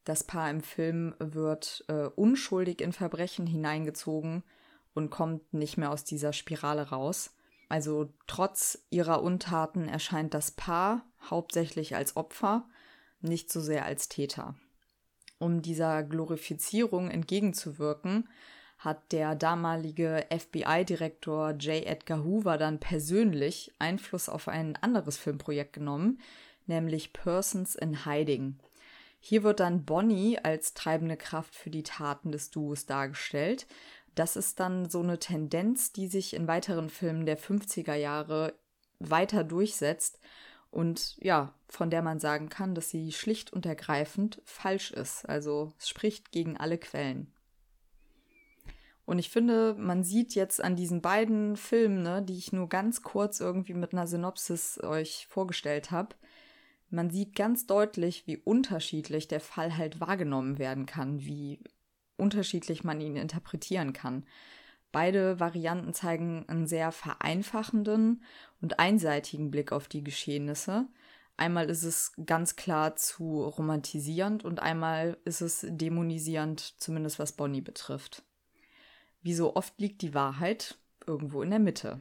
das Paar im Film wird äh, unschuldig in Verbrechen hineingezogen und kommt nicht mehr aus dieser Spirale raus. Also trotz ihrer Untaten erscheint das Paar hauptsächlich als Opfer, nicht so sehr als Täter. Um dieser Glorifizierung entgegenzuwirken, hat der damalige FBI-Direktor J. Edgar Hoover dann persönlich Einfluss auf ein anderes Filmprojekt genommen, nämlich Persons in Hiding. Hier wird dann Bonnie als treibende Kraft für die Taten des Duos dargestellt. Das ist dann so eine Tendenz, die sich in weiteren Filmen der 50er Jahre weiter durchsetzt und ja, von der man sagen kann, dass sie schlicht und ergreifend falsch ist. Also es spricht gegen alle Quellen. Und ich finde, man sieht jetzt an diesen beiden Filmen, ne, die ich nur ganz kurz irgendwie mit einer Synopsis euch vorgestellt habe, man sieht ganz deutlich, wie unterschiedlich der Fall halt wahrgenommen werden kann, wie unterschiedlich man ihn interpretieren kann. Beide Varianten zeigen einen sehr vereinfachenden und einseitigen Blick auf die Geschehnisse. Einmal ist es ganz klar zu romantisierend und einmal ist es dämonisierend, zumindest was Bonnie betrifft. Wie so oft liegt die Wahrheit irgendwo in der Mitte.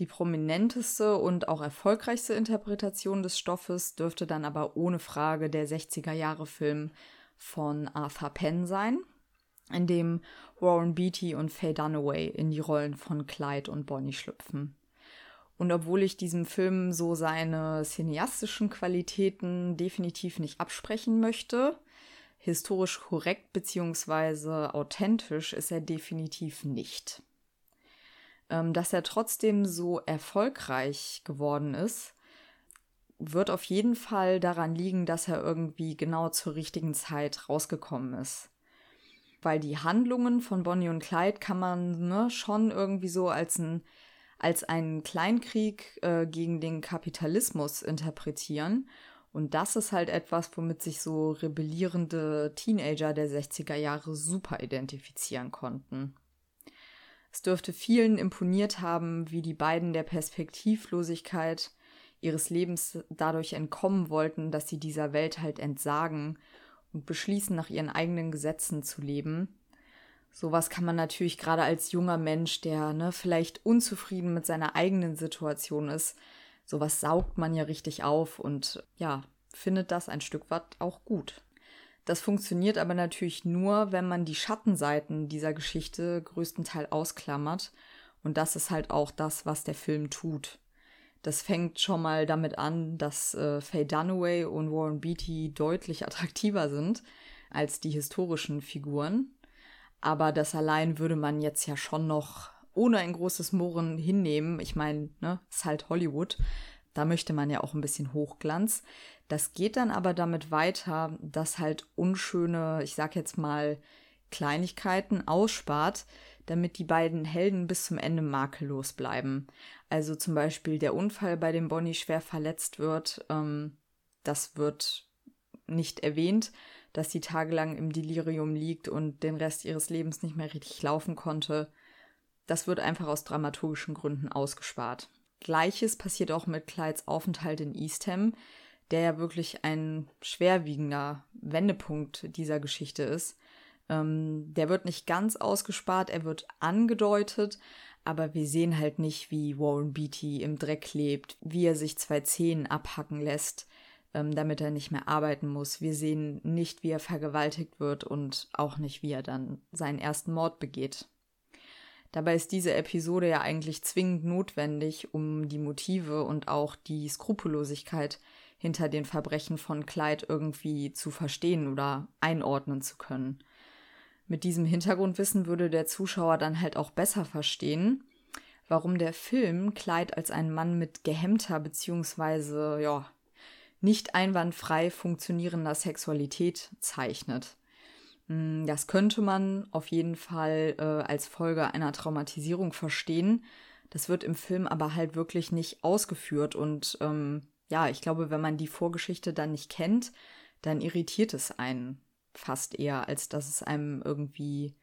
Die prominenteste und auch erfolgreichste Interpretation des Stoffes dürfte dann aber ohne Frage der 60er Jahre Film von Arthur Penn sein, in dem Warren Beatty und Faye Dunaway in die Rollen von Clyde und Bonnie schlüpfen. Und obwohl ich diesem Film so seine cineastischen Qualitäten definitiv nicht absprechen möchte, historisch korrekt bzw. authentisch ist er definitiv nicht. Ähm, dass er trotzdem so erfolgreich geworden ist, wird auf jeden Fall daran liegen, dass er irgendwie genau zur richtigen Zeit rausgekommen ist. Weil die Handlungen von Bonnie und Clyde kann man ne, schon irgendwie so als, ein, als einen Kleinkrieg äh, gegen den Kapitalismus interpretieren. Und das ist halt etwas, womit sich so rebellierende Teenager der 60er Jahre super identifizieren konnten. Es dürfte vielen imponiert haben, wie die beiden der Perspektivlosigkeit ihres Lebens dadurch entkommen wollten, dass sie dieser Welt halt entsagen und beschließen, nach ihren eigenen Gesetzen zu leben. Sowas kann man natürlich gerade als junger Mensch, der ne, vielleicht unzufrieden mit seiner eigenen Situation ist, sowas saugt man ja richtig auf und ja, findet das ein Stück weit auch gut. Das funktioniert aber natürlich nur, wenn man die Schattenseiten dieser Geschichte größtenteils ausklammert. Und das ist halt auch das, was der Film tut. Das fängt schon mal damit an, dass äh, Faye Dunaway und Warren Beatty deutlich attraktiver sind als die historischen Figuren. Aber das allein würde man jetzt ja schon noch ohne ein großes Murren hinnehmen. Ich meine, ne, ist halt Hollywood. Da möchte man ja auch ein bisschen Hochglanz. Das geht dann aber damit weiter, dass halt unschöne, ich sag jetzt mal, Kleinigkeiten ausspart, damit die beiden Helden bis zum Ende makellos bleiben. Also zum Beispiel der Unfall, bei dem Bonnie schwer verletzt wird, ähm, das wird nicht erwähnt, dass sie tagelang im Delirium liegt und den Rest ihres Lebens nicht mehr richtig laufen konnte. Das wird einfach aus dramaturgischen Gründen ausgespart. Gleiches passiert auch mit Clydes Aufenthalt in Eastham der ja wirklich ein schwerwiegender Wendepunkt dieser Geschichte ist. Ähm, der wird nicht ganz ausgespart, er wird angedeutet, aber wir sehen halt nicht, wie Warren Beatty im Dreck lebt, wie er sich zwei Zehen abhacken lässt, ähm, damit er nicht mehr arbeiten muss. Wir sehen nicht, wie er vergewaltigt wird und auch nicht, wie er dann seinen ersten Mord begeht. Dabei ist diese Episode ja eigentlich zwingend notwendig, um die Motive und auch die Skrupellosigkeit hinter den Verbrechen von Clyde irgendwie zu verstehen oder einordnen zu können. Mit diesem Hintergrundwissen würde der Zuschauer dann halt auch besser verstehen, warum der Film Clyde als einen Mann mit gehemmter bzw. ja, nicht einwandfrei funktionierender Sexualität zeichnet. Hm, das könnte man auf jeden Fall äh, als Folge einer Traumatisierung verstehen. Das wird im Film aber halt wirklich nicht ausgeführt und ähm, ja, ich glaube, wenn man die Vorgeschichte dann nicht kennt, dann irritiert es einen fast eher, als dass es einem irgendwie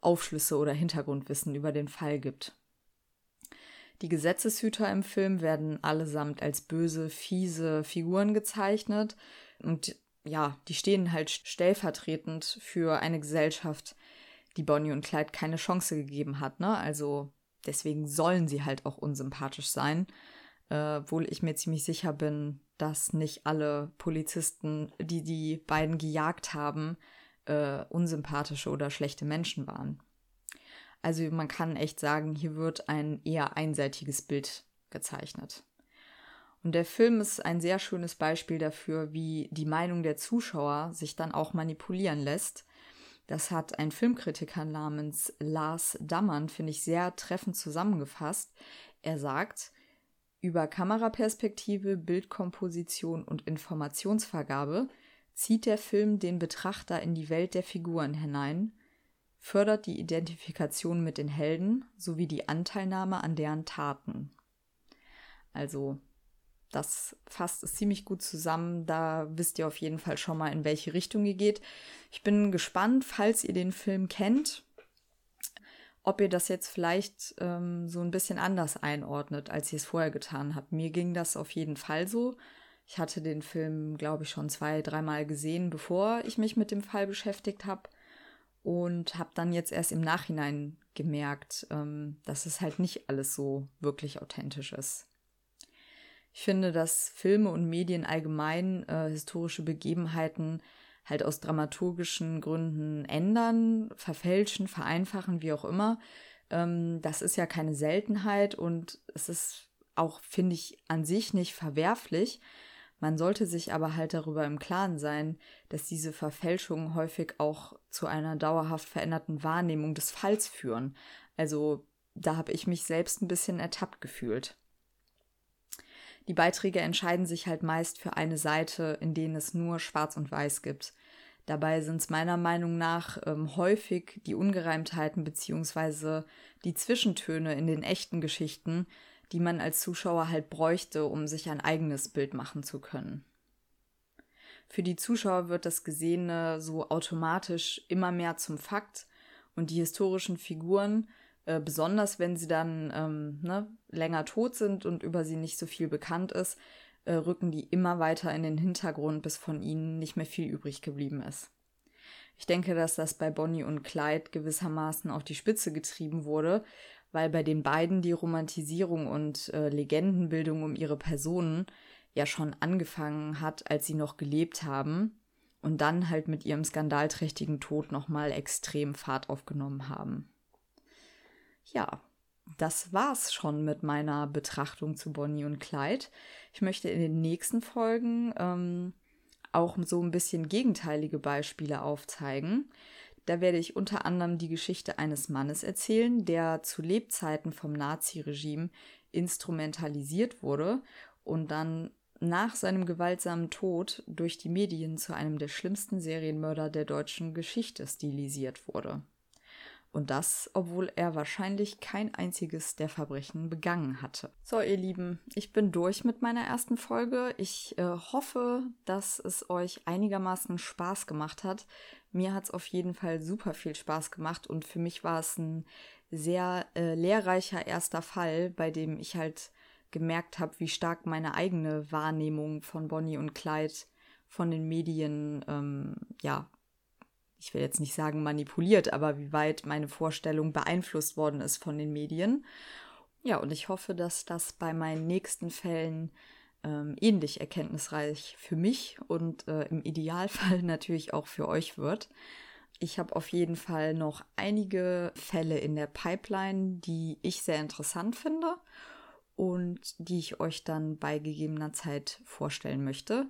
Aufschlüsse oder Hintergrundwissen über den Fall gibt. Die Gesetzeshüter im Film werden allesamt als böse, fiese Figuren gezeichnet und ja, die stehen halt stellvertretend für eine Gesellschaft, die Bonnie und Clyde keine Chance gegeben hat, ne? Also deswegen sollen sie halt auch unsympathisch sein äh, obwohl ich mir ziemlich sicher bin, dass nicht alle Polizisten, die die beiden gejagt haben, äh, unsympathische oder schlechte Menschen waren. Also man kann echt sagen, hier wird ein eher einseitiges Bild gezeichnet. Und der Film ist ein sehr schönes Beispiel dafür, wie die Meinung der Zuschauer sich dann auch manipulieren lässt. Das hat ein Filmkritiker namens Lars Dammern, finde ich, sehr treffend zusammengefasst. Er sagt, über Kameraperspektive, Bildkomposition und Informationsvergabe zieht der Film den Betrachter in die Welt der Figuren hinein, fördert die Identifikation mit den Helden sowie die Anteilnahme an deren Taten. Also das fasst es ziemlich gut zusammen. Da wisst ihr auf jeden Fall schon mal, in welche Richtung ihr geht. Ich bin gespannt, falls ihr den Film kennt, ob ihr das jetzt vielleicht ähm, so ein bisschen anders einordnet, als ihr es vorher getan habt. Mir ging das auf jeden Fall so. Ich hatte den Film, glaube ich, schon zwei, dreimal gesehen, bevor ich mich mit dem Fall beschäftigt habe. Und habe dann jetzt erst im Nachhinein gemerkt, ähm, dass es halt nicht alles so wirklich authentisch ist. Ich finde, dass Filme und Medien allgemein äh, historische Begebenheiten halt aus dramaturgischen Gründen ändern, verfälschen, vereinfachen, wie auch immer. Ähm, das ist ja keine Seltenheit und es ist auch, finde ich, an sich nicht verwerflich. Man sollte sich aber halt darüber im Klaren sein, dass diese Verfälschungen häufig auch zu einer dauerhaft veränderten Wahrnehmung des Falls führen. Also da habe ich mich selbst ein bisschen ertappt gefühlt. Die Beiträge entscheiden sich halt meist für eine Seite, in denen es nur Schwarz und Weiß gibt. Dabei sind es meiner Meinung nach ähm, häufig die Ungereimtheiten bzw. die Zwischentöne in den echten Geschichten, die man als Zuschauer halt bräuchte, um sich ein eigenes Bild machen zu können. Für die Zuschauer wird das Gesehene so automatisch immer mehr zum Fakt und die historischen Figuren, äh, besonders wenn sie dann ähm, ne, länger tot sind und über sie nicht so viel bekannt ist, äh, rücken die immer weiter in den Hintergrund, bis von ihnen nicht mehr viel übrig geblieben ist. Ich denke, dass das bei Bonnie und Clyde gewissermaßen auf die Spitze getrieben wurde, weil bei den beiden die Romantisierung und äh, Legendenbildung um ihre Personen ja schon angefangen hat, als sie noch gelebt haben und dann halt mit ihrem skandalträchtigen Tod nochmal extrem Fahrt aufgenommen haben. Ja, das war's schon mit meiner Betrachtung zu Bonnie und Clyde. Ich möchte in den nächsten Folgen ähm, auch so ein bisschen gegenteilige Beispiele aufzeigen. Da werde ich unter anderem die Geschichte eines Mannes erzählen, der zu Lebzeiten vom Naziregime instrumentalisiert wurde und dann nach seinem gewaltsamen Tod durch die Medien zu einem der schlimmsten Serienmörder der deutschen Geschichte stilisiert wurde. Und das, obwohl er wahrscheinlich kein einziges der Verbrechen begangen hatte. So, ihr Lieben, ich bin durch mit meiner ersten Folge. Ich äh, hoffe, dass es euch einigermaßen Spaß gemacht hat. Mir hat es auf jeden Fall super viel Spaß gemacht und für mich war es ein sehr äh, lehrreicher erster Fall, bei dem ich halt gemerkt habe, wie stark meine eigene Wahrnehmung von Bonnie und Clyde von den Medien ähm, ja ich will jetzt nicht sagen manipuliert, aber wie weit meine Vorstellung beeinflusst worden ist von den Medien. Ja, und ich hoffe, dass das bei meinen nächsten Fällen ähm, ähnlich erkenntnisreich für mich und äh, im Idealfall natürlich auch für euch wird. Ich habe auf jeden Fall noch einige Fälle in der Pipeline, die ich sehr interessant finde und die ich euch dann bei gegebener Zeit vorstellen möchte.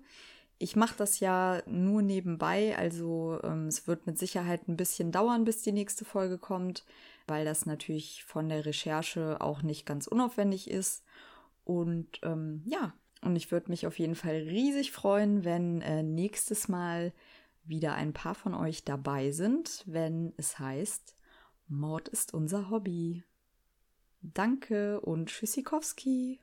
Ich mache das ja nur nebenbei, also ähm, es wird mit Sicherheit ein bisschen dauern, bis die nächste Folge kommt, weil das natürlich von der Recherche auch nicht ganz unaufwendig ist. Und ähm, ja, und ich würde mich auf jeden Fall riesig freuen, wenn äh, nächstes Mal wieder ein paar von euch dabei sind, wenn es heißt, Mord ist unser Hobby. Danke und Tschüssikowski.